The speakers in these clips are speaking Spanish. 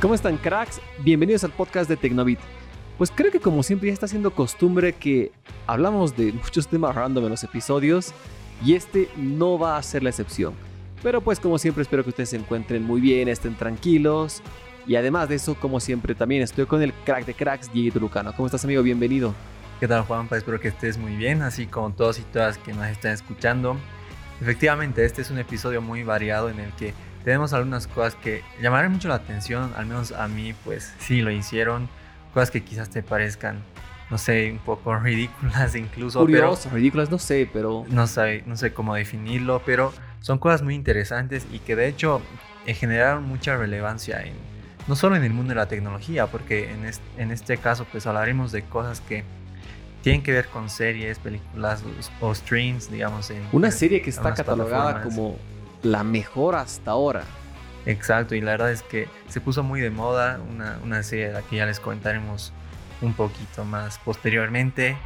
¿Cómo están cracks? Bienvenidos al podcast de Tecnobit. Pues creo que como siempre ya está siendo costumbre que hablamos de muchos temas random en los episodios y este no va a ser la excepción. Pero pues como siempre espero que ustedes se encuentren muy bien, estén tranquilos y además de eso como siempre también estoy con el crack de cracks Diego Lucano. ¿Cómo estás amigo? Bienvenido. ¿Qué tal Juanpa? Espero que estés muy bien, así como todos y todas que nos están escuchando. Efectivamente, este es un episodio muy variado en el que tenemos algunas cosas que llamarán mucho la atención, al menos a mí, pues sí lo hicieron. Cosas que quizás te parezcan, no sé, un poco ridículas incluso. Curiosas, ridículas, no sé, pero... No sé, no sé cómo definirlo, pero son cosas muy interesantes y que de hecho eh, generaron mucha relevancia en, no solo en el mundo de la tecnología, porque en este, en este caso pues hablaremos de cosas que tienen que ver con series, películas o streams, digamos. En, Una serie que está catalogada como la mejor hasta ahora. Exacto, y la verdad es que se puso muy de moda una, una serie de la que ya les comentaremos un poquito más posteriormente.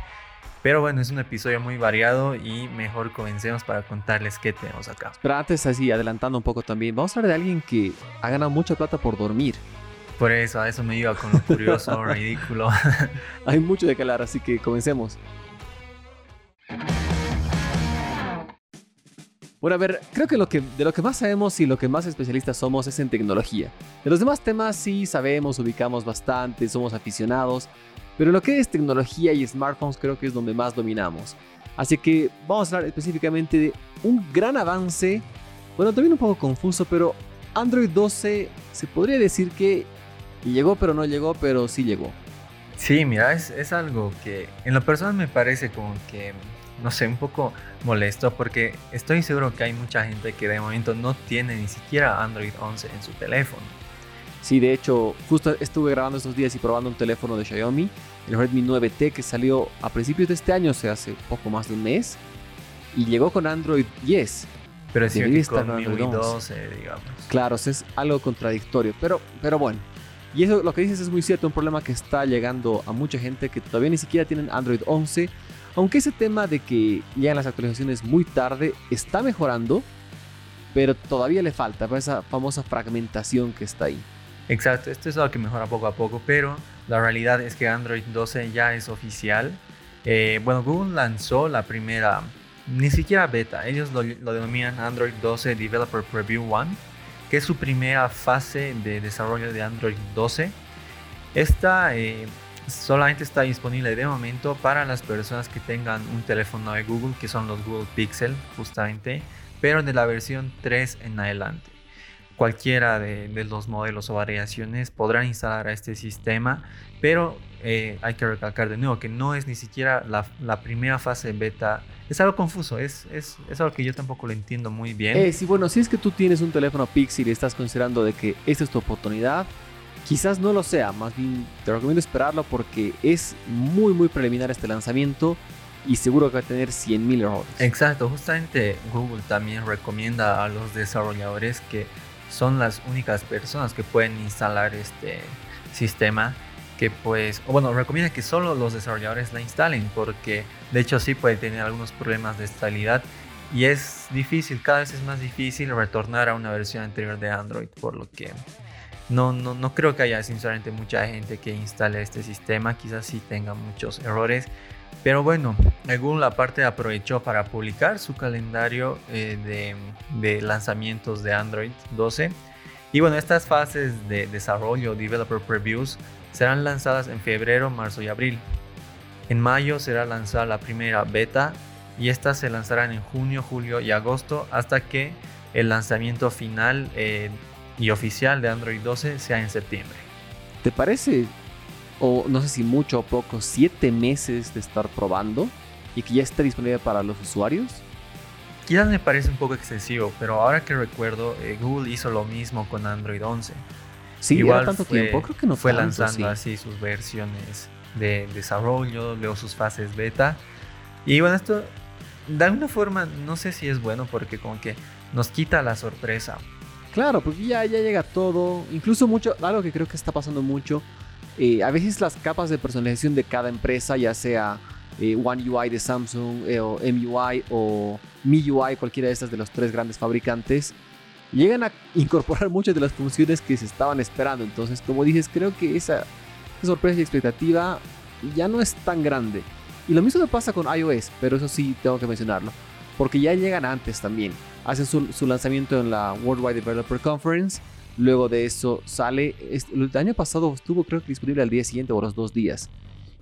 Pero bueno, es un episodio muy variado y mejor comencemos para contarles qué tenemos acá. Pero antes, así, adelantando un poco también, vamos a hablar de alguien que ha ganado mucha plata por dormir. Por eso, a eso me iba con lo curioso, ridículo. Hay mucho de hablar, así que comencemos. Bueno, a ver, creo que, lo que de lo que más sabemos y lo que más especialistas somos es en tecnología. De los demás temas sí sabemos, ubicamos bastante, somos aficionados, pero lo que es tecnología y smartphones creo que es donde más dominamos. Así que vamos a hablar específicamente de un gran avance, bueno, también un poco confuso, pero Android 12 se podría decir que llegó pero no llegó, pero sí llegó. Sí, mira, es, es algo que en lo personal me parece como que no sé, un poco molesto porque estoy seguro que hay mucha gente que de momento no tiene ni siquiera Android 11 en su teléfono. Sí, de hecho, justo estuve grabando estos días y probando un teléfono de Xiaomi, el Redmi 9T que salió a principios de este año, o sea, hace poco más de un mes, y llegó con Android 10. Pero sí, con Android 12, digamos. Claro, es algo contradictorio, pero, pero bueno. Y eso lo que dices es muy cierto, un problema que está llegando a mucha gente que todavía ni siquiera tienen Android 11 aunque ese tema de que llegan las actualizaciones muy tarde está mejorando, pero todavía le falta esa famosa fragmentación que está ahí. Exacto, esto es algo que mejora poco a poco, pero la realidad es que Android 12 ya es oficial. Eh, bueno, Google lanzó la primera, ni siquiera beta, ellos lo, denominan Android 12 Developer Preview 1, que es su primera fase de desarrollo de Android 12. Esta eh, solamente está disponible de momento para las personas que tengan un teléfono de Google, que son los Google Pixel, justamente, pero de la versión 3 en adelante. Cualquiera de, los modelos o variaciones podrán instalar este sistema, pero eh, hay que recalcar de nuevo que no es ni siquiera la, primera fase beta. Es algo confuso, es, es, es, algo que yo tampoco lo entiendo muy bien. Eh, sí, bueno, si es que tú tienes un teléfono Pixel y estás considerando de que esta es tu oportunidad, Quizás no lo sea, más bien te recomiendo esperarlo porque es muy muy preliminar este lanzamiento y seguro que va a tener 100.000 errores. Exacto, justamente Google también recomienda a los desarrolladores que son las únicas personas que pueden instalar este sistema que pues, bueno, recomienda que solo los desarrolladores la instalen porque de hecho sí puede tener algunos problemas de estabilidad y es difícil, cada vez es más difícil retornar a una versión anterior de Android, por lo que no, no, no creo que haya sinceramente mucha gente que instale este sistema, quizás sí tenga muchos errores. Pero bueno, Google aparte aprovechó para publicar su calendario eh, de, de, lanzamientos de Android 12. Y bueno, estas fases de desarrollo, developer previews, serán lanzadas en febrero, marzo y abril. En mayo será lanzada la primera beta y estas se lanzarán en junio, julio y agosto hasta que el lanzamiento final eh, y oficial de Android 12 sea en septiembre. ¿Te parece, o no sé si mucho o poco, siete meses de estar probando y que ya esté disponible para los usuarios? Quizás me parece un poco excesivo, pero ahora que recuerdo, eh, Google hizo lo mismo con Android 11. Sí, Igual tanto tiempo, creo que no fue lanzando así sus versiones de desarrollo, luego sus fases beta. Y bueno, esto de alguna forma no sé si es bueno porque como que nos quita la sorpresa. Claro, porque ya, llega todo. Incluso mucho, algo que creo que está pasando mucho. Eh, a veces las capas de personalización de cada empresa, ya sea eh, One UI de Samsung, eh, o MUI o MIUI, cualquiera de estas de los tres grandes fabricantes, llegan a incorporar muchas de las funciones que se estaban esperando. Entonces, como dices, creo que esa, sorpresa y expectativa ya no es tan grande. Y lo mismo pasa con iOS, pero eso sí tengo que mencionarlo. Porque ya llegan antes también. Hacen su, lanzamiento en la Worldwide Developer Conference. Luego de eso sale. El año pasado estuvo creo que disponible al día siguiente o los dos días.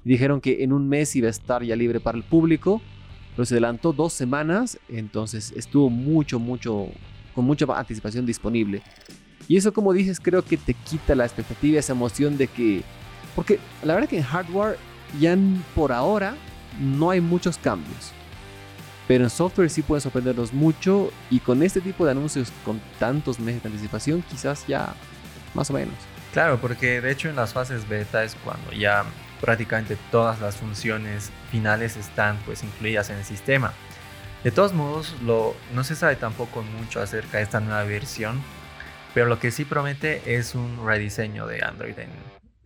dijeron que en un mes iba a estar ya libre para el público. Pero se adelantó dos semanas. Entonces estuvo mucho, mucho, con mucha anticipación disponible. Y eso como dices creo que te quita la expectativa, esa emoción de que... Porque la verdad que en hardware ya por ahora no hay muchos cambios. Pero en software sí pueden sorprendernos mucho y con este tipo de anuncios con tantos meses de anticipación quizás ya más o menos. Claro, porque de hecho en las fases beta es cuando ya prácticamente todas las funciones finales están pues incluidas en el sistema. De todos modos, lo, no se sabe tampoco mucho acerca de esta nueva versión, pero lo que sí promete es un rediseño de Android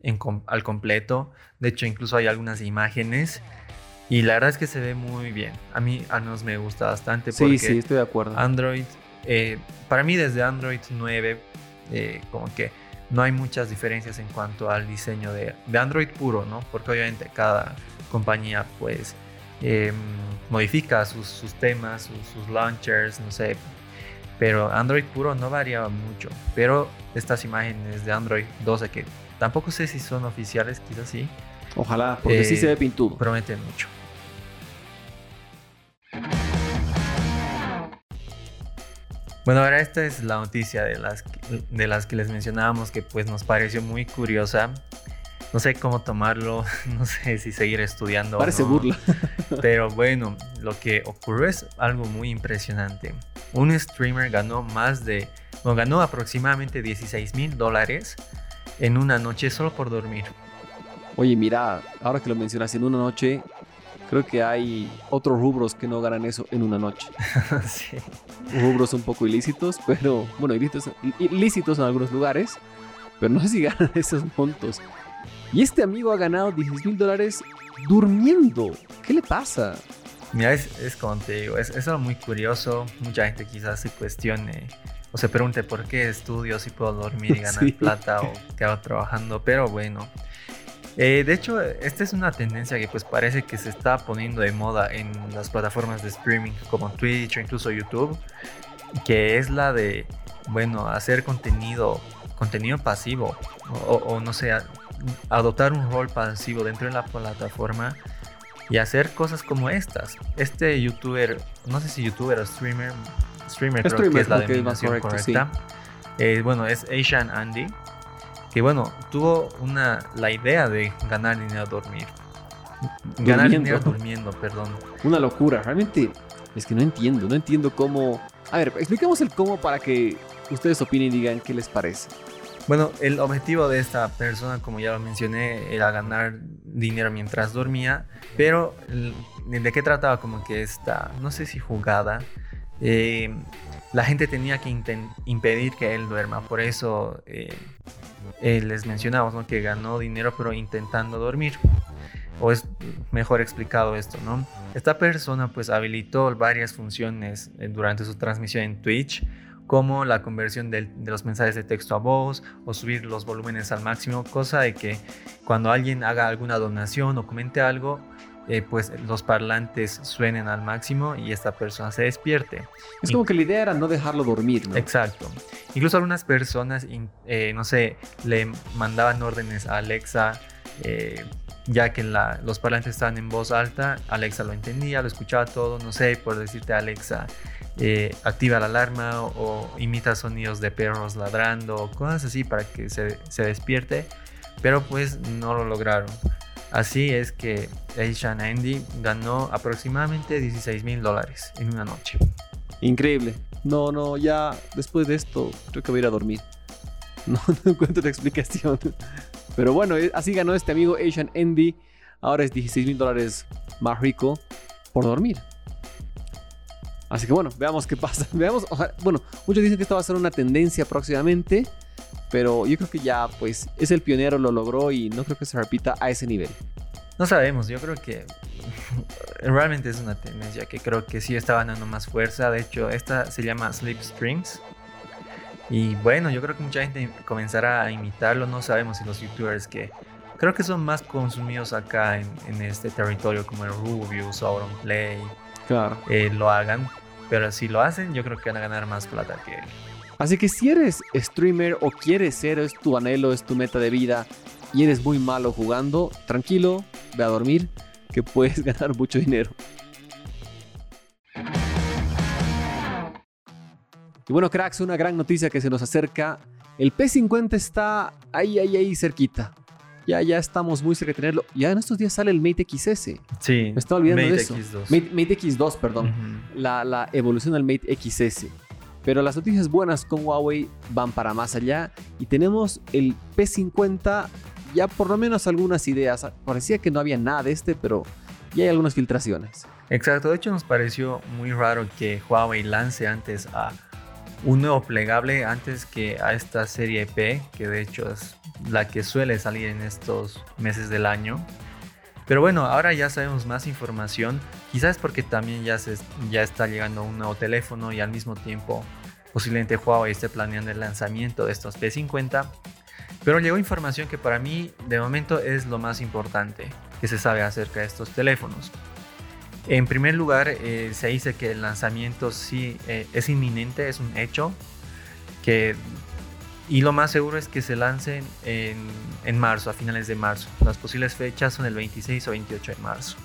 en, al completo. De hecho, incluso hay algunas imágenes y la verdad es que se ve muy bien. A mí al menos me gusta bastante porque sí, sí, estoy de acuerdo. Android, eh, para mí desde Android 9, eh, como que no hay muchas diferencias en cuanto al diseño de, de Android puro, ¿no? Porque obviamente cada compañía pues Em, modifica sus, temas, sus, launchers, no sé. Pero Android puro no varía mucho. Pero estas imágenes de Android 12 que tampoco sé si son oficiales, quizás sí. Ojalá, porque sí se ve pintudo. Prometen mucho. Bueno, ahora esta es la noticia de las, de las que les mencionábamos que pues nos pareció muy curiosa no sé cómo tomarlo, no sé si seguir estudiando. Parece burla. Pero bueno, lo que ocurrió es algo muy impresionante. Un streamer ganó más de, bueno, ganó aproximadamente 16 mil dólares en una noche solo por dormir. Oye, mira, ahora que lo mencionas, en una noche, creo que hay otros rubros que no ganan eso en una noche. sí. Rubros un poco ilícitos, pero, bueno, ilícitos, ilícitos en algunos lugares, pero no sé si ganan esos montos. Y este amigo ha ganado 16 mil dólares durmiendo. ¿Qué le pasa? Mira, es, es como te digo, es, es algo muy curioso. Mucha gente quizás se cuestione o se pregunte por qué estudio si puedo dormir y ganar plata o qué hago trabajando. Pero bueno, eh, de hecho, esta es una tendencia que pues parece que se está poniendo de moda en las plataformas de streaming como Twitch o incluso YouTube, que es la de, bueno, hacer contenido, contenido pasivo o, o no sé, adoptar un rol pasivo dentro de la plataforma y hacer cosas como estas. Este youtuber, no sé si youtuber o streamer, streamer creo que es la denominación correcta. Eh, bueno, es Asian Andy, que bueno, tuvo una, la idea de ganar dinero a dormir. Ganar dinero durmiendo, perdón. Una locura, realmente es que no entiendo, no entiendo cómo... A ver, expliquemos el cómo para que ustedes opinen y digan qué les parece. Bueno, el objetivo de esta persona, como ya lo mencioné, era ganar dinero mientras dormía, pero ¿de qué trataba? Como que esta, no sé si jugada, eh, la gente tenía que impedir que él duerma, por eso eh, eh, les mencionamos que ganó dinero pero intentando dormir. O es mejor explicado esto, ¿no? Esta persona pues habilitó varias funciones durante su transmisión en Twitch como la conversión de, los mensajes de texto a voz o subir los volúmenes al máximo, cosa de que cuando alguien haga alguna donación o comente algo, eh, pues los parlantes suenen al máximo y esta persona se despierte. Es como que la idea era no dejarlo dormir, ¿no? Exacto. Incluso algunas personas, eh, no sé, le mandaban órdenes a Alexa. Eh, ya que los parlantes estaban en voz alta, Alexa lo entendía, lo escuchaba todo, no sé, por decirte Alexa, eh, activa la alarma o, imita sonidos de perros ladrando o cosas así para que se, despierte, pero pues no lo lograron. Así es que Asian Andy ganó aproximadamente 16 mil dólares en una noche. Increíble. No, no, ya después de esto creo que voy a ir a dormir. No, encuentro la explicación. Pero bueno, eh, así ganó este amigo Asian Andy. Ahora es 16 mil dólares más rico por dormir. Así que bueno, veamos qué pasa. Veamos, bueno, muchos dicen que esto va a ser una tendencia próximamente, pero yo creo que ya, pues, es el pionero, lo logró y no creo que se repita a ese nivel. No sabemos, yo creo que realmente es una tendencia que creo que sí está ganando más fuerza. De hecho, esta se llama Sleep Strings. Y bueno, yo creo que mucha gente comenzará a imitarlo. No sabemos si los youtubers que creo que son más consumidos acá en, este territorio, como el Rubius, Auronplay, claro. Eh, lo hagan. Pero si lo hacen, yo creo que van a ganar más plata que él. Así que si eres streamer o quieres ser, es tu anhelo, es tu meta de vida y eres muy malo jugando, tranquilo, ve a dormir, que puedes ganar mucho dinero. Y bueno, cracks, una gran noticia que se nos acerca. El P50 está ahí, ahí, ahí cerquita. Ya, ya estamos muy cerca de tenerlo. Ya en estos días sale el Mate XS. Sí. Me estaba olvidando de eso. X2. Mate, X2, perdón. la, la, evolución del Mate XS. Pero las noticias buenas con Huawei van para más allá. Y tenemos el P50, ya por lo menos algunas ideas. Parecía que no había nada de este, pero ya hay algunas filtraciones. Exacto. De hecho, nos pareció muy raro que Huawei lance antes a un nuevo plegable antes que a esta serie P, que de hecho es la que suele salir en estos meses del año. Pero bueno, ahora ya sabemos más información, quizás porque también ya, se, ya está llegando un nuevo teléfono y al mismo tiempo posiblemente Huawei esté planeando el lanzamiento de estos P50. Pero llegó información que para mí de momento es lo más importante que se sabe acerca de estos teléfonos. En primer lugar, eh, se dice que el lanzamiento sí eh, es inminente, es un hecho. Que, y lo más seguro es que se lancen en, en, marzo, a finales de marzo. Las posibles fechas son el 26 o 28 de marzo.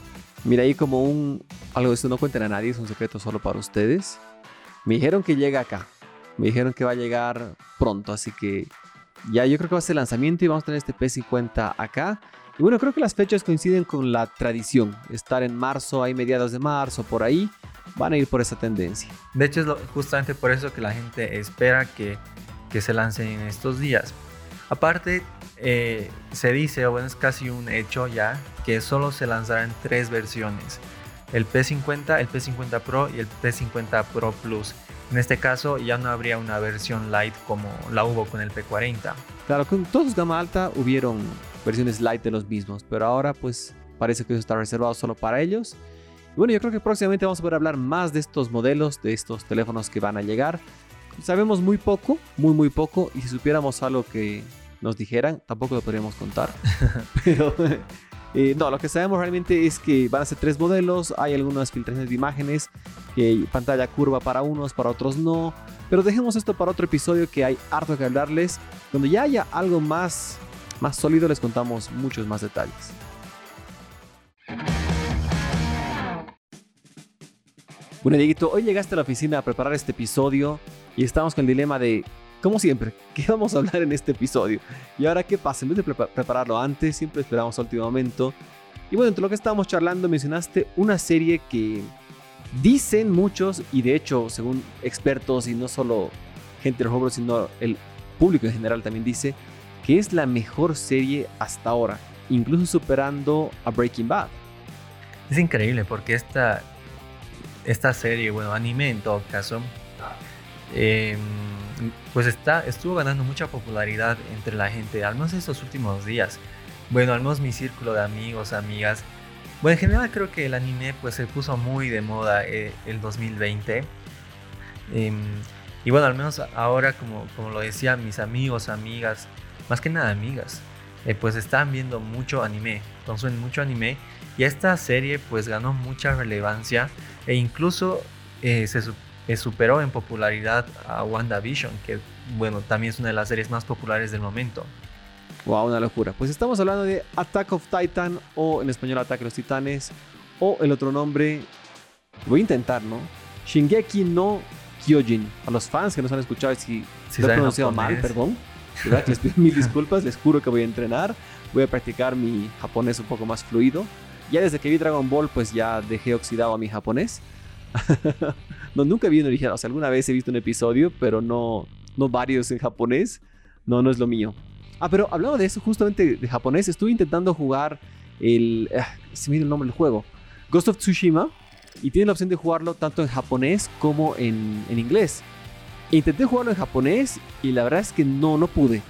Mira, ahí como un. Algo de esto no cuenten a nadie, es un secreto solo para ustedes. Me dijeron que llega acá. Me dijeron que va a llegar pronto, así que ya yo creo que va a ser el lanzamiento y vamos a tener este P50 acá. Y bueno, creo que las fechas coinciden con la tradición. Estar en marzo, hay mediados de marzo, por ahí, van a ir por esa tendencia. De hecho, es justamente por eso que la gente espera que, que se lancen en estos días. Aparte, eh, se dice, o bueno, es casi un hecho ya, que solo se lanzarán tres versiones. El P50, el P50 Pro y el P50 Pro Plus. En este caso ya no habría una versión light como la hubo con el P40. Claro, con todos gama alta hubieron versiones light de los mismos, pero ahora pues parece que eso está reservado solo para ellos. Y bueno, yo creo que próximamente vamos a poder hablar más de estos modelos, de estos teléfonos que van a llegar. Sabemos muy poco, muy muy poco, y si supiéramos algo que nos dijeran, tampoco lo podríamos contar. pero eh, no, lo que sabemos realmente es que van a ser tres modelos, hay algunas filtraciones de imágenes, pantalla curva para unos, para otros no. Pero dejemos esto para otro episodio que hay harto que hablarles, donde ya haya algo más más sólido les contamos muchos más detalles. Bueno, Dieguito, hoy llegaste a la oficina a preparar este episodio y estamos con el dilema de, como siempre, ¿qué vamos a hablar en este episodio? Y ahora, ¿qué pasa? En vez de prepararlo antes, siempre esperamos al último momento. Y bueno, entre lo que estábamos charlando, mencionaste una serie que dicen muchos, y de hecho, según expertos, y no solo gente de Roblox, sino el público en general también dice, que es la mejor serie hasta ahora, incluso superando a Breaking Bad. Es increíble porque esta, esta serie, bueno, anime en todo caso, em, pues está, estuvo ganando mucha popularidad entre la gente, al menos estos últimos días. Bueno, al menos mi círculo de amigos, amigas. Bueno, en general creo que el anime pues se puso muy de moda eh, el 2020. Em, y bueno, al menos ahora, como, como lo decía, mis amigos, amigas, más que nada amigas, eh, pues están viendo mucho anime, consumen mucho anime y esta serie pues ganó mucha relevancia e incluso eh, se eh, superó en popularidad a WandaVision, que bueno, también es una de las series más populares del momento. Wow, una locura. Pues estamos hablando de Attack of Titan o en español Ataque de los Titanes o el otro nombre, voy a intentar, ¿no? Shingeki no Kyojin. A los fans que nos han escuchado si, si lo he pronunciado mal, perdón. Les pido mil disculpas, les juro que voy a entrenar, voy a practicar mi japonés un poco más fluido. Ya desde que vi Dragon Ball, pues ya dejé oxidado a mi japonés. no, nunca vi un original, o sea, alguna vez he visto un episodio, pero no, no varios en japonés. No, no es lo mío. Ah, pero hablando de eso, justamente de japonés, estuve intentando jugar el... Eh, se me dio el nombre del juego. Ghost of Tsushima. Y tiene la opción de jugarlo tanto en japonés como en, en inglés. Intenté jugarlo en japonés y la verdad es que no, no pude.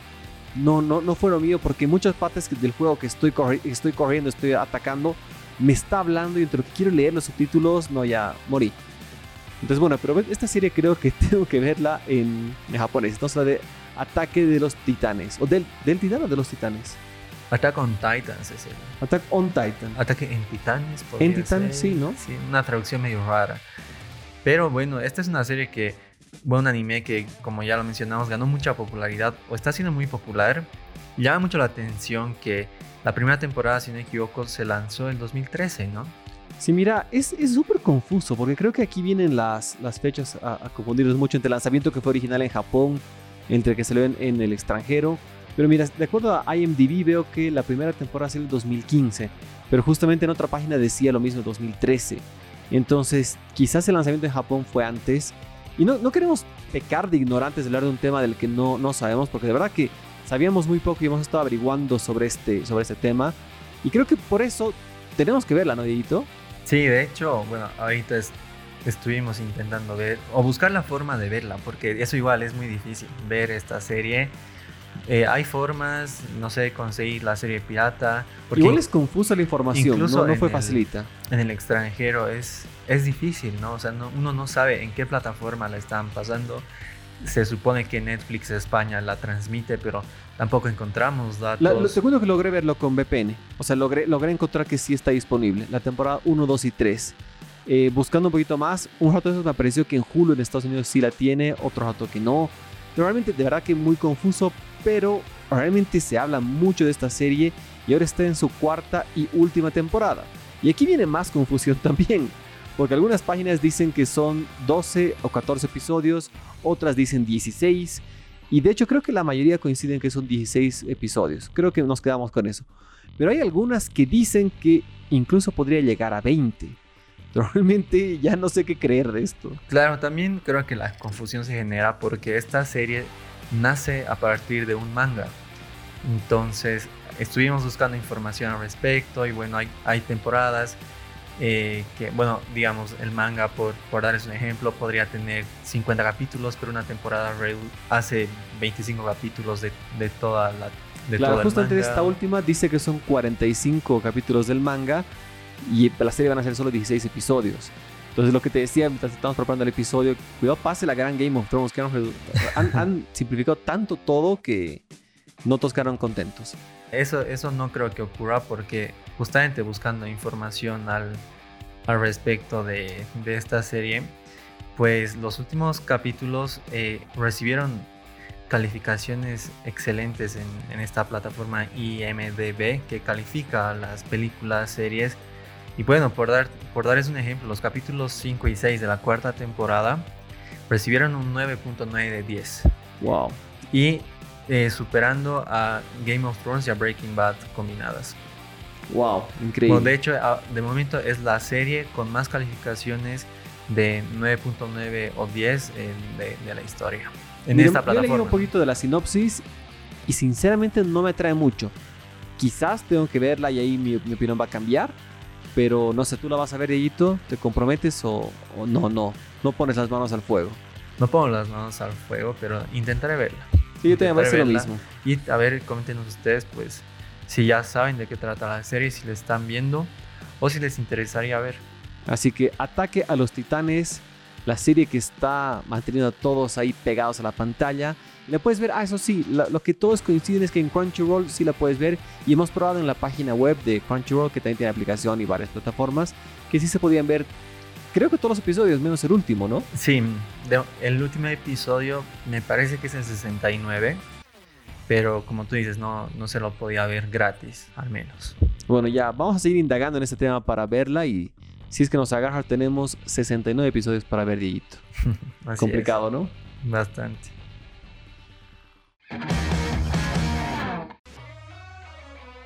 No, no, no fue lo mío porque muchas partes del juego que estoy, estoy corriendo, estoy atacando, me está hablando y entre lo que quiero leer los subtítulos, no, ya morí. Entonces, bueno, pero esta serie creo que tengo que verla en, japonés. Entonces, la de Ataque de los Titanes. ¿O del, del Titán o de los Titanes? Attack on Titans es el. Attack on Titan. Ataque en Titanes. En Titanes, sí, ¿no? Sí, una traducción medio rara. Pero bueno, esta es una serie que, bueno, un anime que, como ya lo mencionamos, ganó mucha popularidad o está siendo muy popular. Llama mucho la atención que la primera temporada, si no me equivoco, se lanzó en 2013, ¿no? Sí, mira, es súper confuso porque creo que aquí vienen las, las fechas a, confundirnos mucho entre el lanzamiento que fue original en Japón, entre que se lo ven en el extranjero. Pero mira, de acuerdo a IMDb veo que la primera temporada es el 2015, pero justamente en otra página decía lo mismo, 2013. Entonces, quizás el lanzamiento en Japón fue antes. Y no, no queremos pecar de ignorantes de hablar de un tema del que no, no sabemos, porque de verdad que sabíamos muy poco y hemos estado averiguando sobre este, sobre este tema. Y creo que por eso tenemos que verla, ¿no, Dieguito? Sí, de hecho, bueno, ahorita estuvimos intentando ver o buscar la forma de verla, porque eso igual es muy difícil, ver esta serie. Eh, hay formas, no sé, conseguir la serie pirata. Igual es confusa la información, no, no fue facilita. En el extranjero es, es difícil, ¿no? O sea, uno no sabe en qué plataforma la están pasando. Se supone que Netflix España la transmite, pero tampoco encontramos datos. lo segundo que logré verlo con VPN. O sea, logré, logré encontrar que sí está disponible. La temporada 1, 2 y 3. Eh, buscando un poquito más, un rato de eso me pareció que en Hulu en Estados Unidos sí la tiene, otro rato que no. Realmente, de verdad que muy confuso, pero realmente se habla mucho de esta serie y ahora está en su cuarta y última temporada. Y aquí viene más confusión también, porque algunas páginas dicen que son 12 o 14 episodios, otras dicen 16, y de hecho creo que la mayoría coinciden que son 16 episodios, creo que nos quedamos con eso. Pero hay algunas que dicen que incluso podría llegar a 20. Realmente ya no sé qué creer de esto. Claro, también creo que la confusión se genera porque esta serie nace a partir de un manga. Entonces estuvimos buscando información al respecto y bueno, hay, hay temporadas eh, que, bueno, digamos, el manga, por, por darles un ejemplo, podría tener 50 capítulos, pero una temporada hace 25 capítulos de, de toda la... De claro, justamente esta última dice que son 45 capítulos del manga y la serie van a ser solo 16 episodios. Entonces lo que te decía mientras estamos preparando el episodio, cuidado pase la gran Game of Thrones, que han, han simplificado tanto todo que no todos quedaron contentos. Eso, eso no creo que ocurra porque justamente buscando información al, al respecto de, de, esta serie, pues los últimos capítulos eh, recibieron calificaciones excelentes en, en, esta plataforma IMDB que califica las películas, series y bueno, por, dar, por darles un ejemplo, los capítulos 5 y 6 de la cuarta temporada recibieron un 9.9 de 10. Wow. Y eh, superando a Game of Thrones y a Breaking Bad combinadas. Wow, increíble. de hecho, de momento es la serie con más calificaciones de 9.9 o 10 de, de, la historia. En esta plataforma. Yo leí un poquito de la sinopsis y sinceramente no me atrae mucho. Quizás tengo que verla y ahí mi, mi opinión va a cambiar pero no sé, tú la vas a ver, Dieguito, ¿te comprometes o, no, no? No pones las manos al fuego. No pongo las manos al fuego, pero intentaré verla. Sí, yo también voy a hacer lo mismo. Y a ver, coméntenos ustedes, pues, si ya saben de qué trata la serie, si la están viendo o si les interesaría ver. Así que Ataque a los Titanes, la serie que está manteniendo a todos ahí pegados a la pantalla la puedes ver, ah, eso sí, lo, que todos coinciden es que en Crunchyroll sí la puedes ver y hemos probado en la página web de Crunchyroll, que también tiene aplicación y varias plataformas, que sí se podían ver, creo que todos los episodios, menos el último, ¿no? Sí, el último episodio me parece que es el 69, pero como tú dices, no, no se lo podía ver gratis, al menos. Bueno, ya, vamos a seguir indagando en este tema para verla y si es que nos agarra, tenemos 69 episodios para ver, Dieguito. Complicado, ¿no? Bastante.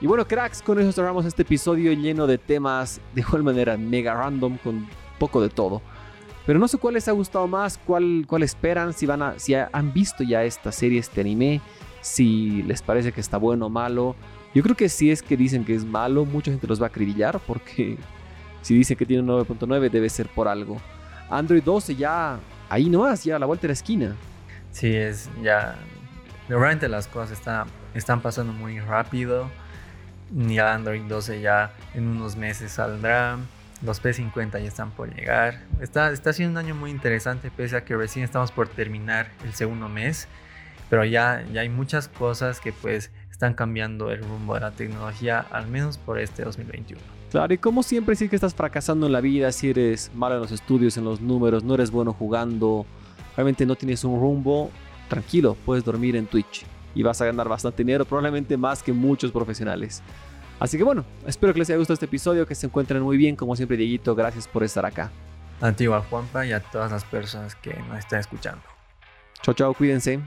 Y bueno, cracks, con eso cerramos este episodio lleno de temas de igual manera mega random con poco de todo. Pero no sé cuál les ha gustado más, cuál, cuál esperan, si, van a, si han visto ya esta serie, este anime, si les parece que está bueno o malo. Yo creo que si es que dicen que es malo, mucha gente los va a acribillar porque si dicen que tiene un 9.9 debe ser por algo. Android 12 ya ahí nomás, ya a la vuelta de la esquina. Sí, es ya realmente las cosas están pasando muy rápido. Ya Android 12 ya en unos meses saldrá. los P50 ya están por llegar. Está, está siendo un año muy interesante, pese a que recién estamos por terminar el segundo mes. Pero ya, ya hay muchas cosas que pues están cambiando el rumbo de la tecnología, al menos por este 2021. Claro, y como siempre, si que estás fracasando en la vida, si eres malo en los estudios, en los números, no eres bueno jugando, realmente no tienes un rumbo, tranquilo, puedes dormir en Twitch y vas a ganar bastante dinero, probablemente más que muchos profesionales. Así que bueno, espero que les haya gustado este episodio, que se encuentren muy bien, como siempre Dieguito, gracias por estar acá. Antigua Juanpa y a todas las personas que nos están escuchando. Chao, chao, cuídense.